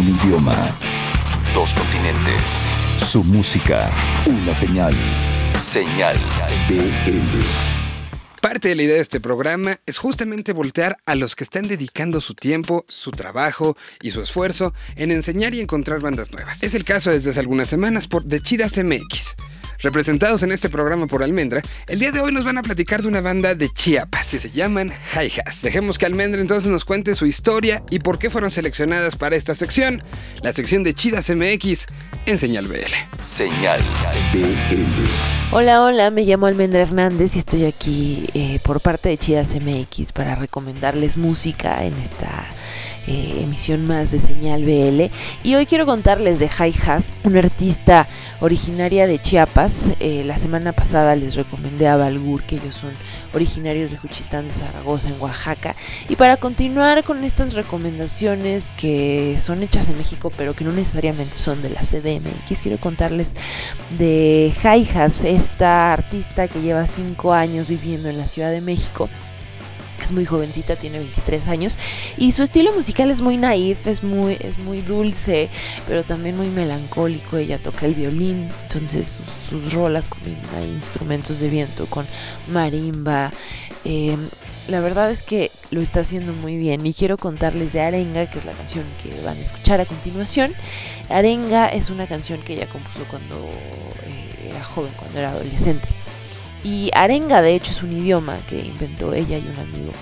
Un idioma. Dos continentes. Su música. Una señal. Señal BL. Parte de la idea de este programa es justamente voltear a los que están dedicando su tiempo, su trabajo y su esfuerzo en enseñar y encontrar bandas nuevas. Es el caso desde hace algunas semanas por The Chidas MX. Representados en este programa por Almendra, el día de hoy nos van a platicar de una banda de Chiapas y se llaman Hi-Has. Dejemos que Almendra entonces nos cuente su historia y por qué fueron seleccionadas para esta sección, la sección de Chidas MX en Señal BL. Señal BL. Hola, hola, me llamo Almendra Hernández y estoy aquí eh, por parte de Chidas MX para recomendarles música en esta eh, emisión más de Señal BL. Y hoy quiero contarles de Hi Has, una artista originaria de Chiapas. Eh, la semana pasada les recomendé a Balgur, que ellos son originarios de Juchitán de Zaragoza, en Oaxaca. Y para continuar con estas recomendaciones que son hechas en México, pero que no necesariamente son de la CDMX, quiero contarles de Has, esta artista que lleva 5 años viviendo en la Ciudad de México es muy jovencita, tiene 23 años y su estilo musical es muy naif, es muy, es muy dulce, pero también muy melancólico. Ella toca el violín, entonces sus, rolas combinan instrumentos de viento con marimba. Eh, la verdad es que lo está haciendo muy bien y quiero contarles de Arenga, que es la canción que van a escuchar a continuación. Arenga es una canción que ella compuso cuando eh, era joven, cuando era adolescente. Y arenga, de hecho, es un idioma que inventó ella y un amigo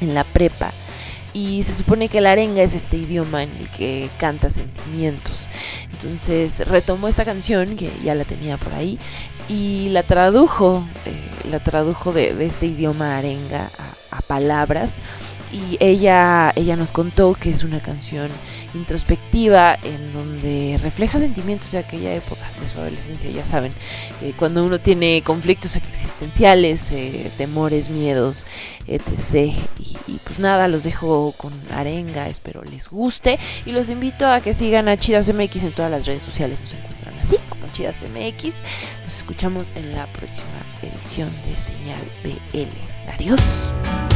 en la prepa. Y se supone que la arenga es este idioma en el que canta sentimientos. Entonces retomó esta canción, que ya la tenía por ahí, y la tradujo, eh, la tradujo de, este idioma arenga a, a palabras y ella, ella nos contó que es una canción introspectiva en donde refleja sentimientos de aquella época de su adolescencia, ya saben, eh, cuando uno tiene conflictos existenciales, eh, temores, miedos, etc. Y, pues nada, los dejo con arenga, espero les guste y los invito a que sigan a Chidas MX en todas las redes sociales, nos encuentran así como Chidas MX. Nos escuchamos en la próxima edición de Señal BL. Adiós.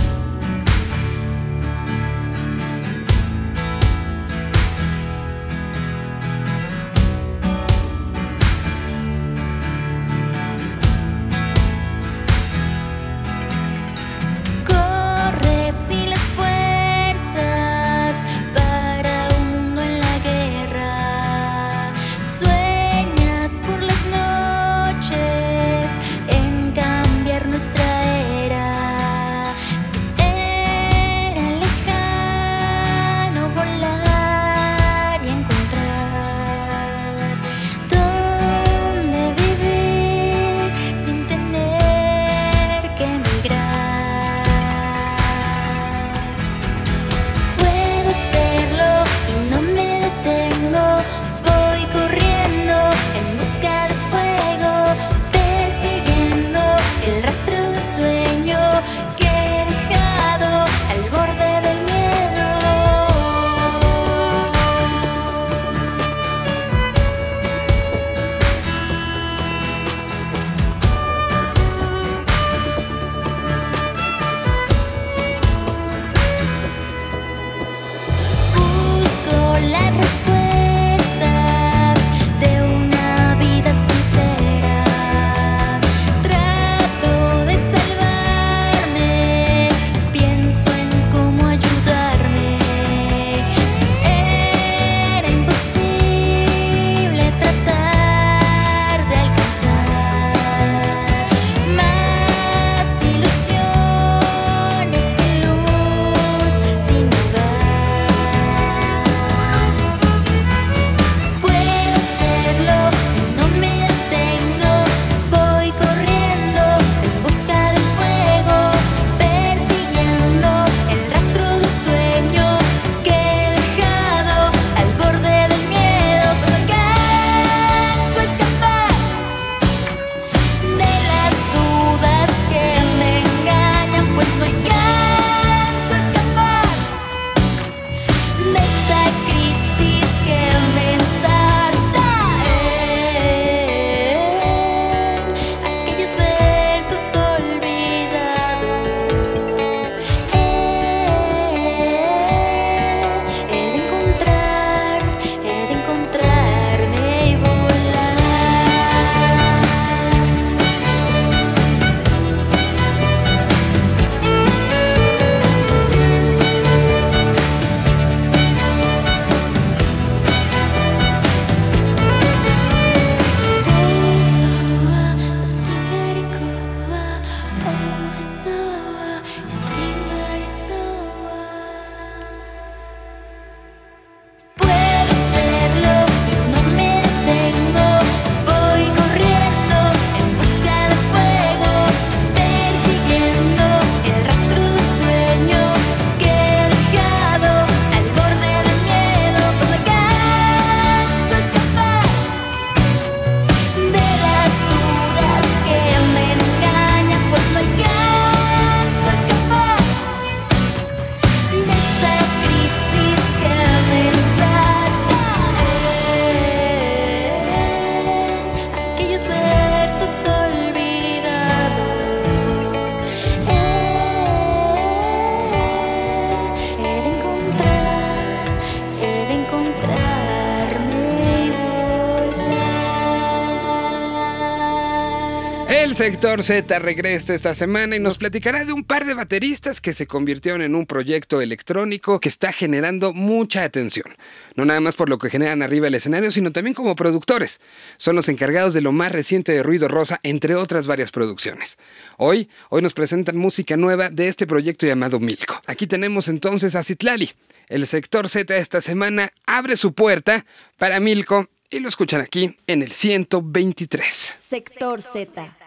Sector Z regresa esta semana y nos platicará de un par de bateristas que se convirtieron en un proyecto electrónico que está generando mucha atención. No nada más por lo que generan arriba el escenario, sino también como productores. Son los encargados de lo más reciente de Ruido Rosa, entre otras varias producciones. Hoy, hoy nos presentan música nueva de este proyecto llamado Milko. Aquí tenemos entonces a Citlali. El sector Z esta semana abre su puerta para Milko y lo escuchan aquí en el 123. Sector Z.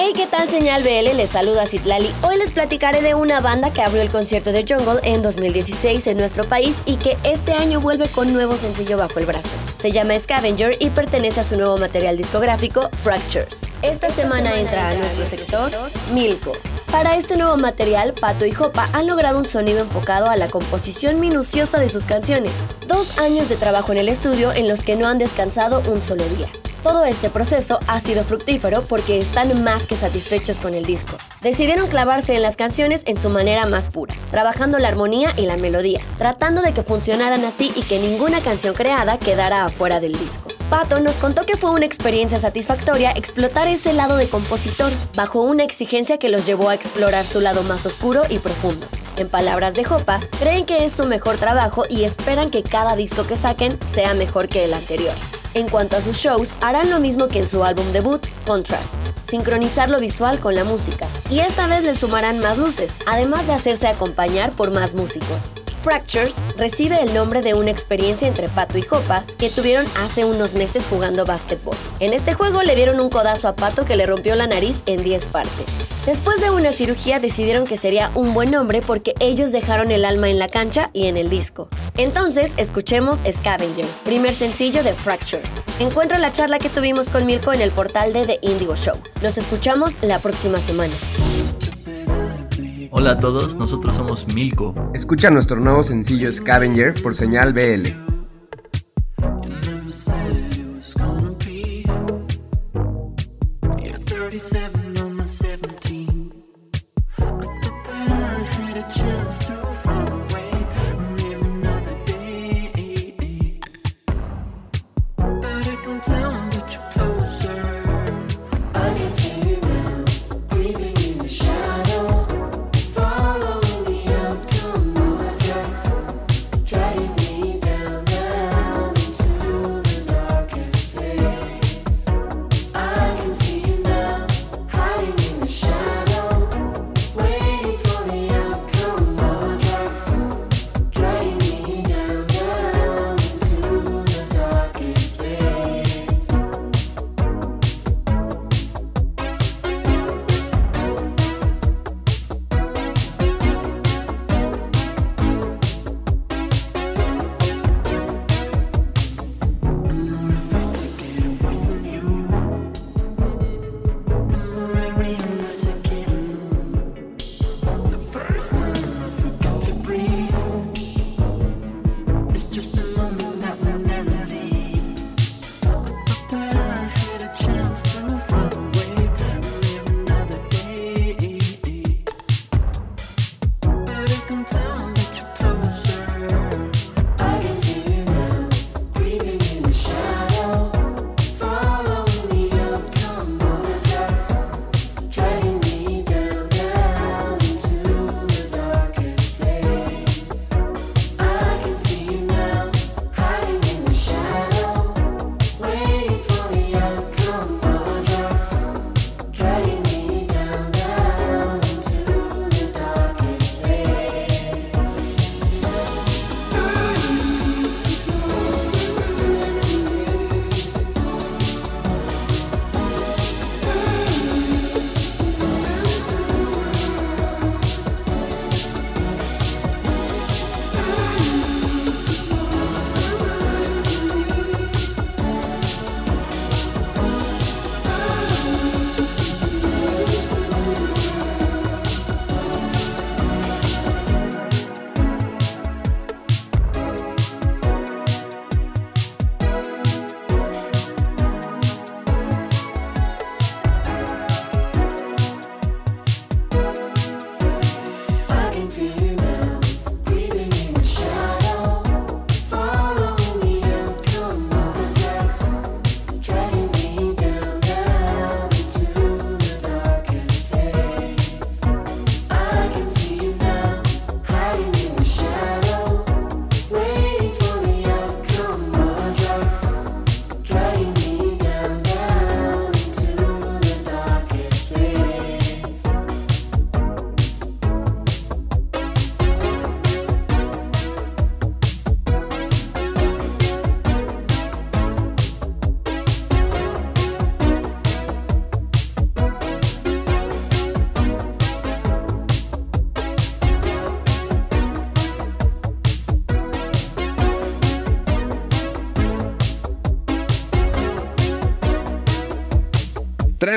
Hey, ¿qué tal señal BL? Les saluda Citlali. Hoy les platicaré de una banda que abrió el concierto de Jungle en 2016 en nuestro país y que este año vuelve con nuevo sencillo bajo el brazo. Se llama Scavenger y pertenece a su nuevo material discográfico, Fractures. Esta semana entra a nuestro sector Milko. Para este nuevo material, Pato y Jopa han logrado un sonido enfocado a la composición minuciosa de sus canciones. Dos años de trabajo en el estudio en los que no han descansado un solo día. Todo este proceso ha sido fructífero porque están más que satisfechos con el disco. Decidieron clavarse en las canciones en su manera más pura, trabajando la armonía y la melodía, tratando de que funcionaran así y que ninguna canción creada quedara afuera del disco. Pato nos contó que fue una experiencia satisfactoria explotar ese lado de compositor, bajo una exigencia que los llevó a explorar su lado más oscuro y profundo. En palabras de Jopa, creen que es su mejor trabajo y esperan que cada disco que saquen sea mejor que el anterior. En cuanto a sus shows, harán lo mismo que en su álbum debut, Contrast, sincronizar lo visual con la música. Y esta vez le sumarán más luces, además de hacerse acompañar por más músicos. Fractures recibe el nombre de una experiencia entre Pato y Jopa que tuvieron hace unos meses jugando básquetbol. En este juego le dieron un codazo a Pato que le rompió la nariz en 10 partes. Después de una cirugía decidieron que sería un buen nombre porque ellos dejaron el alma en la cancha y en el disco. Entonces, escuchemos Scavenger, primer sencillo de Fractures. Encuentra la charla que tuvimos con Mirko en el portal de The Indigo Show. Nos escuchamos la próxima semana. Hola a todos, nosotros somos Milko. Escucha nuestro nuevo sencillo Scavenger por señal BL.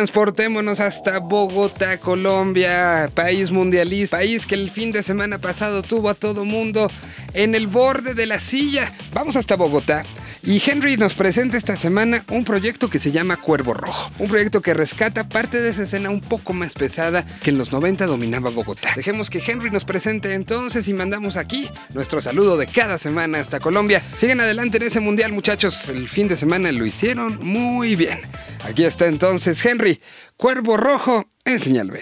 Transportémonos hasta Bogotá, Colombia, país mundialista, país que el fin de semana pasado tuvo a todo mundo en el borde de la silla. Vamos hasta Bogotá y Henry nos presenta esta semana un proyecto que se llama Cuervo Rojo. Un proyecto que rescata parte de esa escena un poco más pesada que en los 90 dominaba Bogotá. Dejemos que Henry nos presente entonces y mandamos aquí nuestro saludo de cada semana hasta Colombia. Sigan adelante en ese mundial muchachos. El fin de semana lo hicieron muy bien. Aquí está entonces Henry. Cuervo Rojo en Señal B.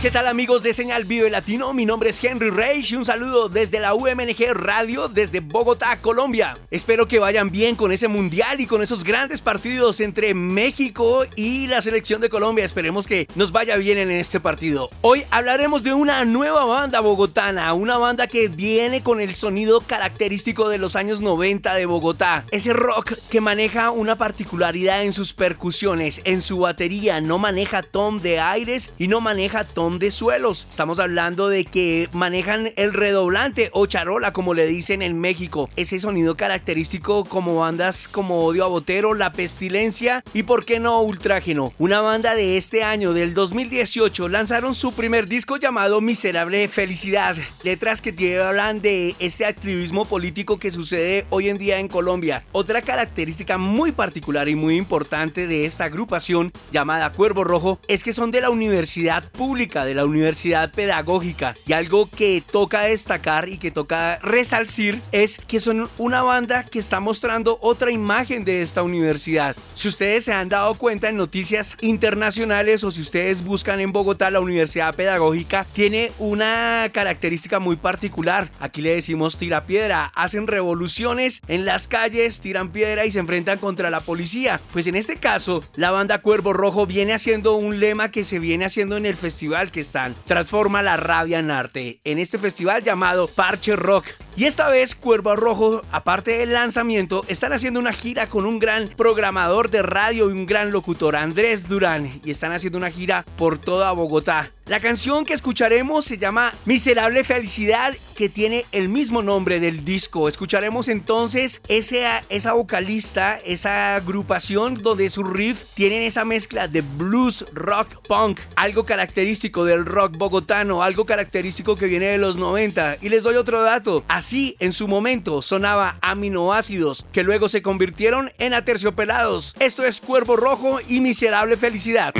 ¿Qué tal amigos de Señal Vive Latino? Mi nombre es Henry Reich y un saludo desde la UMNG Radio desde Bogotá, Colombia. Espero que vayan bien con ese mundial y con esos grandes partidos entre México y la selección de Colombia. Esperemos que nos vaya bien en este partido. Hoy hablaremos de una nueva banda bogotana, una banda que viene con el sonido característico de los años 90 de Bogotá. Ese rock que maneja una particularidad en sus percusiones, en su batería, no maneja tom de aires y no maneja tom de suelos. Estamos hablando de que manejan el redoblante o charola, como le dicen en México. Ese sonido característico como bandas como Odio a Botero, La Pestilencia y por qué no Ultrágeno. Una banda de este año, del 2018, lanzaron su primer disco llamado Miserable Felicidad. Letras que hablan de este activismo político que sucede hoy en día en Colombia. Otra característica muy particular y muy importante de esta agrupación llamada Cuervo Rojo es que son de la universidad pública de la Universidad Pedagógica. Y algo que toca destacar y que toca resalcir es que son una banda que está mostrando otra imagen de esta universidad. Si ustedes se han dado cuenta en noticias internacionales o si ustedes buscan en Bogotá, la Universidad Pedagógica tiene una característica muy particular. Aquí le decimos tira piedra. Hacen revoluciones en las calles, tiran piedra y se enfrentan contra la policía. Pues en este caso, la banda Cuervo Rojo viene haciendo un lema que se viene haciendo en el festival que están, transforma la rabia en arte en este festival llamado Parche Rock. Y esta vez Cuervo Rojo, aparte del lanzamiento, están haciendo una gira con un gran programador de radio y un gran locutor, Andrés Durán, y están haciendo una gira por toda Bogotá. La canción que escucharemos se llama Miserable Felicidad, que tiene el mismo nombre del disco. Escucharemos entonces esa, esa vocalista, esa agrupación donde su riff tienen esa mezcla de blues, rock, punk, algo característico del rock bogotano, algo característico que viene de los 90. Y les doy otro dato. Así, en su momento, sonaba aminoácidos, que luego se convirtieron en aterciopelados. Esto es Cuervo Rojo y Miserable Felicidad.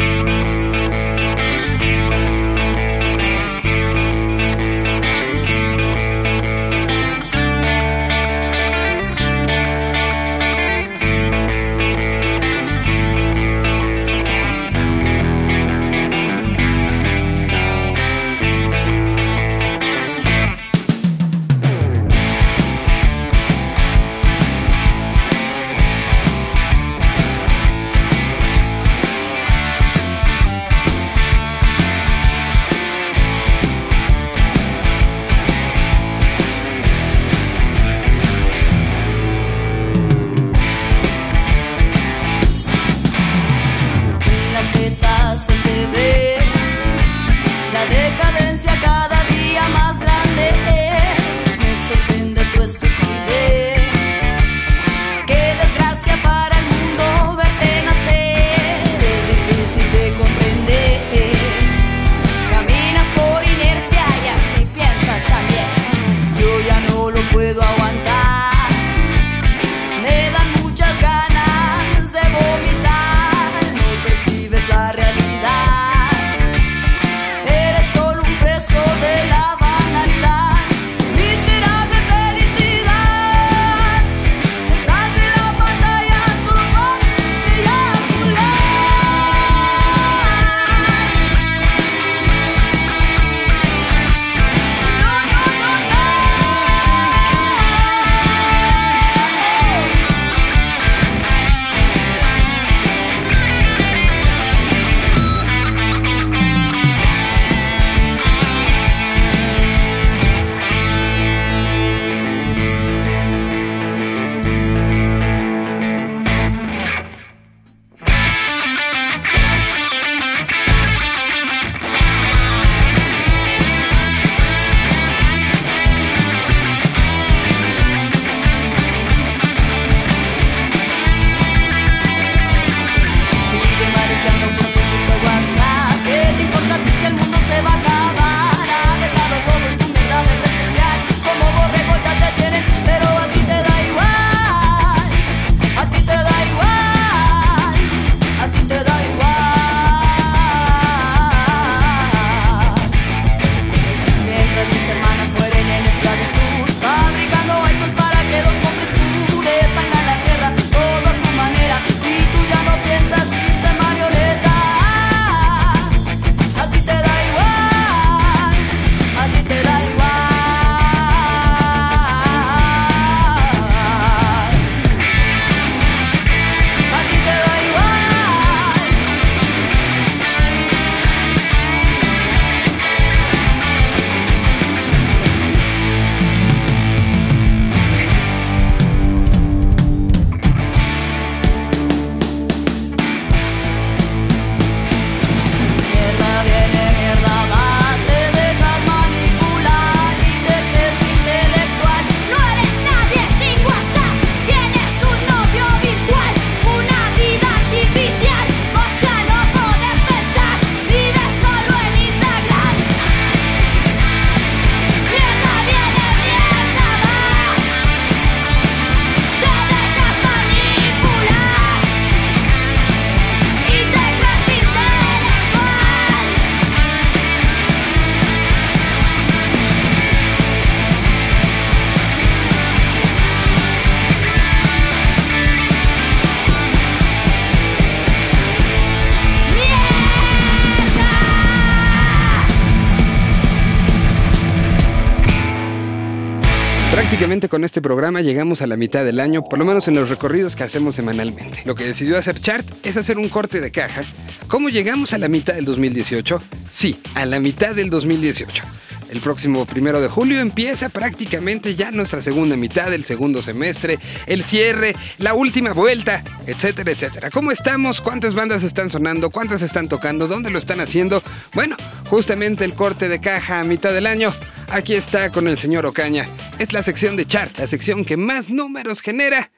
Con este programa llegamos a la mitad del año, por lo menos en los recorridos que hacemos semanalmente. Lo que decidió hacer Chart es hacer un corte de caja. ¿Cómo llegamos a la mitad del 2018? Sí, a la mitad del 2018. El próximo primero de julio empieza prácticamente ya nuestra segunda mitad, el segundo semestre, el cierre, la última vuelta, etcétera, etcétera. ¿Cómo estamos? ¿Cuántas bandas están sonando? ¿Cuántas están tocando? ¿Dónde lo están haciendo? Bueno, justamente el corte de caja a mitad del año. Aquí está con el señor Ocaña. Es la sección de chart, la sección que más números genera,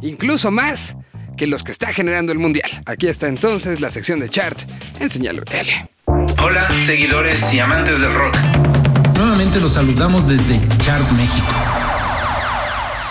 incluso más que los que está generando el mundial. Aquí está entonces la sección de chart en Señal. Hola, seguidores y amantes del rock. Nuevamente los saludamos desde Chart México.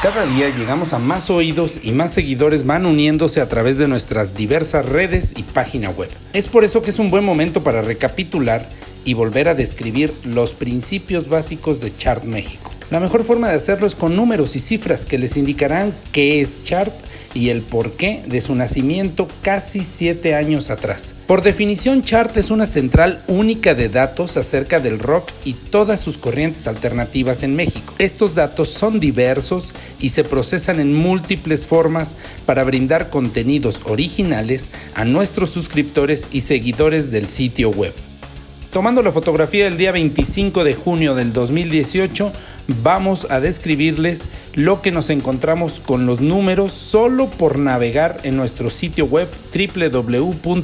Cada día llegamos a más oídos y más seguidores van uniéndose a través de nuestras diversas redes y página web. Es por eso que es un buen momento para recapitular y volver a describir los principios básicos de Chart México. La mejor forma de hacerlo es con números y cifras que les indicarán qué es Chart y el porqué de su nacimiento casi siete años atrás. Por definición, Chart es una central única de datos acerca del rock y todas sus corrientes alternativas en México. Estos datos son diversos y se procesan en múltiples formas para brindar contenidos originales a nuestros suscriptores y seguidores del sitio web. Tomando la fotografía del día 25 de junio del 2018, vamos a describirles lo que nos encontramos con los números solo por navegar en nuestro sitio web www.txart.me.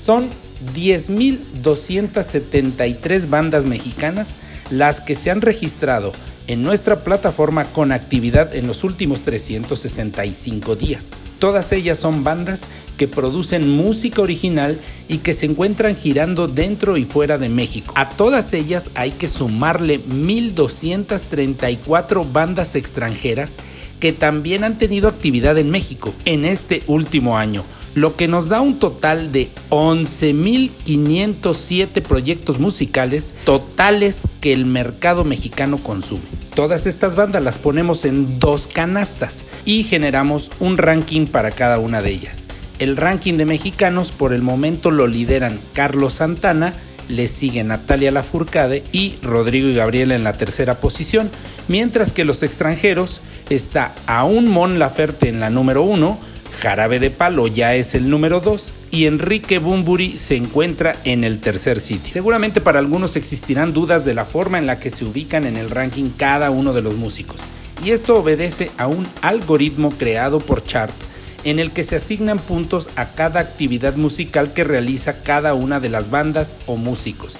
Son 10.273 bandas mexicanas las que se han registrado en nuestra plataforma con actividad en los últimos 365 días. Todas ellas son bandas que producen música original y que se encuentran girando dentro y fuera de México. A todas ellas hay que sumarle 1.234 bandas extranjeras que también han tenido actividad en México en este último año lo que nos da un total de 11.507 proyectos musicales totales que el mercado mexicano consume. Todas estas bandas las ponemos en dos canastas y generamos un ranking para cada una de ellas. El ranking de mexicanos por el momento lo lideran Carlos Santana, le sigue Natalia Lafourcade y Rodrigo y Gabriel en la tercera posición, mientras que los extranjeros está aún Mon Laferte en la número uno, Jarabe de Palo ya es el número 2 y Enrique Bumburi se encuentra en el tercer sitio. Seguramente para algunos existirán dudas de la forma en la que se ubican en el ranking cada uno de los músicos. Y esto obedece a un algoritmo creado por Chart en el que se asignan puntos a cada actividad musical que realiza cada una de las bandas o músicos.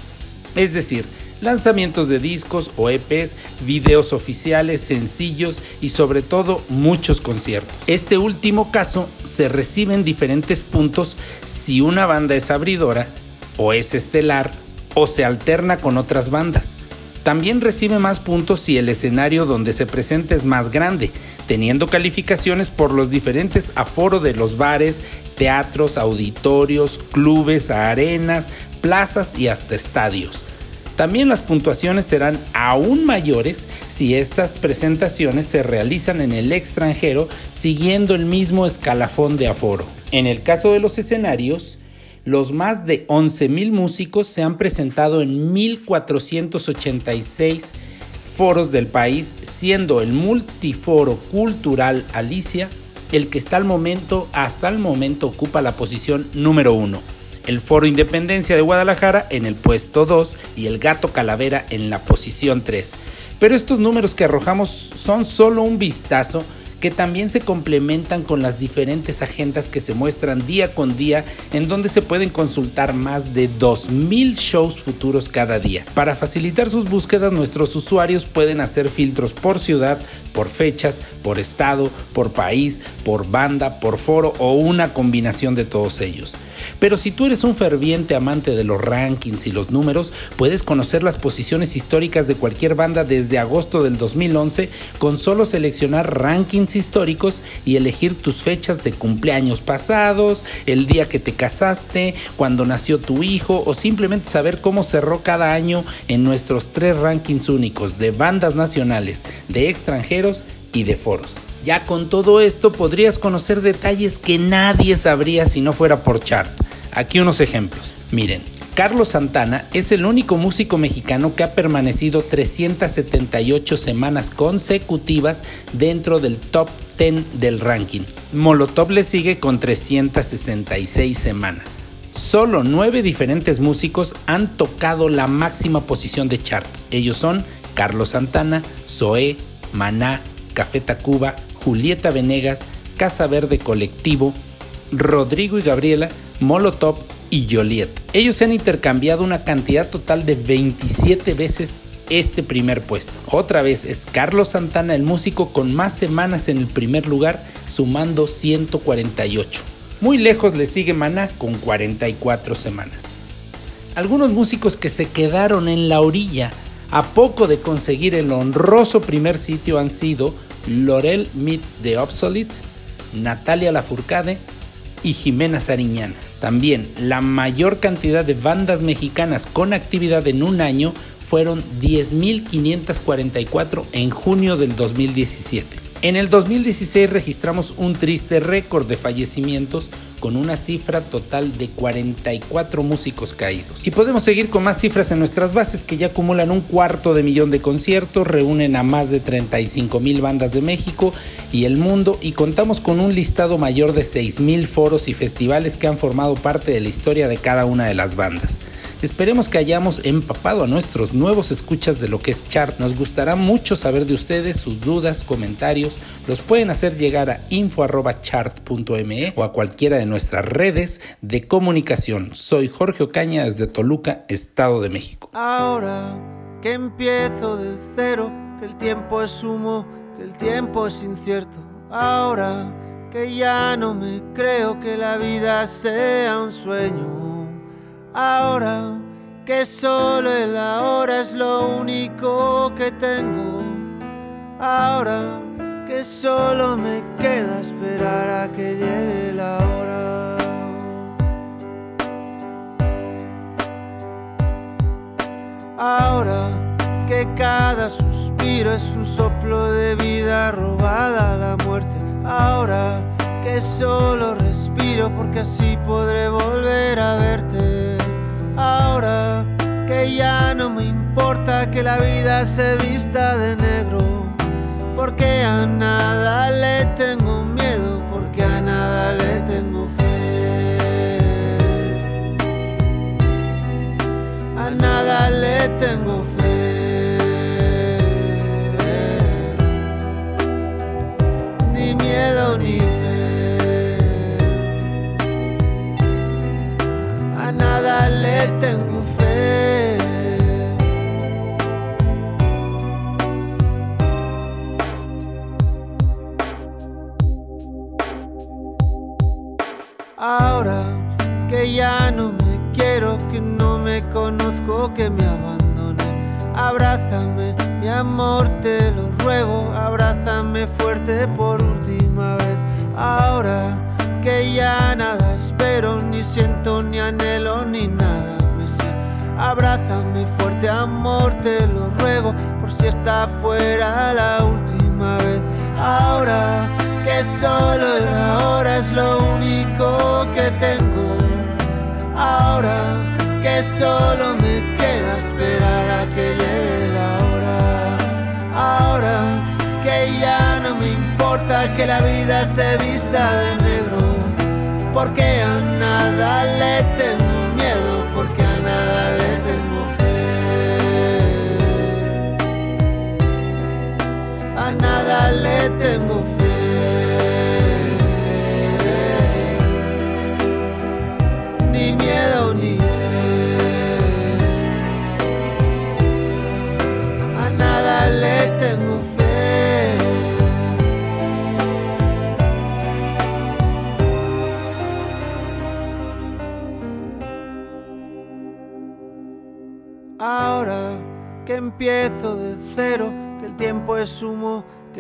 Es decir, lanzamientos de discos o EPs, videos oficiales, sencillos y sobre todo muchos conciertos. Este último caso se reciben diferentes puntos si una banda es abridora o es estelar o se alterna con otras bandas. También recibe más puntos si el escenario donde se presenta es más grande, teniendo calificaciones por los diferentes aforos de los bares, teatros, auditorios, clubes, arenas, plazas y hasta estadios. También las puntuaciones serán aún mayores si estas presentaciones se realizan en el extranjero siguiendo el mismo escalafón de aforo. En el caso de los escenarios, los más de 11.000 músicos se han presentado en 1.486 foros del país, siendo el multiforo cultural Alicia el que momento, hasta el momento ocupa la posición número uno el Foro Independencia de Guadalajara en el puesto 2 y el Gato Calavera en la posición 3. Pero estos números que arrojamos son solo un vistazo que también se complementan con las diferentes agendas que se muestran día con día en donde se pueden consultar más de 2.000 shows futuros cada día. Para facilitar sus búsquedas nuestros usuarios pueden hacer filtros por ciudad, por fechas, por estado, por país, por banda, por foro o una combinación de todos ellos. Pero si tú eres un ferviente amante de los rankings y los números, puedes conocer las posiciones históricas de cualquier banda desde agosto del 2011 con solo seleccionar rankings históricos y elegir tus fechas de cumpleaños pasados, el día que te casaste, cuando nació tu hijo o simplemente saber cómo cerró cada año en nuestros tres rankings únicos de bandas nacionales, de extranjeros y de foros. Ya con todo esto podrías conocer detalles que nadie sabría si no fuera por chart. Aquí unos ejemplos. Miren, Carlos Santana es el único músico mexicano que ha permanecido 378 semanas consecutivas dentro del top 10 del ranking. Molotov le sigue con 366 semanas. Solo nueve diferentes músicos han tocado la máxima posición de chart. Ellos son Carlos Santana, Zoé, Maná, Café Tacuba, Julieta Venegas, Casa Verde Colectivo, Rodrigo y Gabriela, Molotov y Joliet. Ellos se han intercambiado una cantidad total de 27 veces este primer puesto. Otra vez es Carlos Santana el músico con más semanas en el primer lugar, sumando 148. Muy lejos le sigue Maná con 44 semanas. Algunos músicos que se quedaron en la orilla a poco de conseguir el honroso primer sitio han sido Lorel Meets the Obsolete, Natalia Lafourcade y Jimena Sariñana. También la mayor cantidad de bandas mexicanas con actividad en un año fueron 10.544 en junio del 2017. En el 2016 registramos un triste récord de fallecimientos con una cifra total de 44 músicos caídos. Y podemos seguir con más cifras en nuestras bases que ya acumulan un cuarto de millón de conciertos, reúnen a más de 35 mil bandas de México y el mundo y contamos con un listado mayor de 6 mil foros y festivales que han formado parte de la historia de cada una de las bandas. Esperemos que hayamos empapado a nuestros nuevos escuchas de lo que es chart. Nos gustará mucho saber de ustedes, sus dudas, comentarios. Los pueden hacer llegar a info.chart.me o a cualquiera de nuestras redes de comunicación. Soy Jorge Ocaña desde Toluca, Estado de México. Ahora que empiezo de cero, que el tiempo es humo, que el tiempo es incierto. Ahora que ya no me creo que la vida sea un sueño. Ahora que solo el ahora es lo único que tengo. Ahora que solo me queda esperar a que llegue la hora. Ahora que cada suspiro es un soplo de vida robada a la muerte. Ahora que solo respiro porque así podré volver a verte. Ahora que ya no me importa que la vida se vista de negro, porque a nada le tengo miedo, porque a nada le tengo fe. A nada le tengo fe. Que ya no me quiero, que no me conozco, que me abandone. Abrázame, mi amor, te lo ruego. Abrázame fuerte por última vez. Ahora que ya nada espero, ni siento, ni anhelo, ni nada me sé. Abrázame fuerte, amor, te lo ruego, por si está fuera la última vez. Ahora que solo el ahora es lo único que tengo. Ahora que solo me queda esperar a que llegue la hora. Ahora que ya no me importa que la vida se vista de negro, porque a nada le tengo miedo, porque a nada le tengo fe. A nada le tengo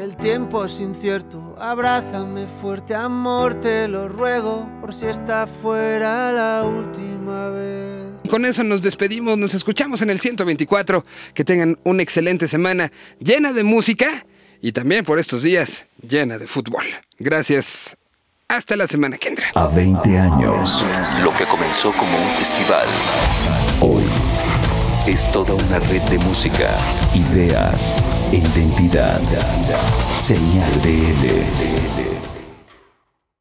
que el tiempo es incierto. Abrázame fuerte, amor, te lo ruego, por si está fuera la última vez. Con eso nos despedimos, nos escuchamos en el 124. Que tengan una excelente semana llena de música y también por estos días llena de fútbol. Gracias. Hasta la semana que entra. A 20 años, lo que comenzó como un festival, hoy es toda una red de música, ideas e identidad. Señal BL.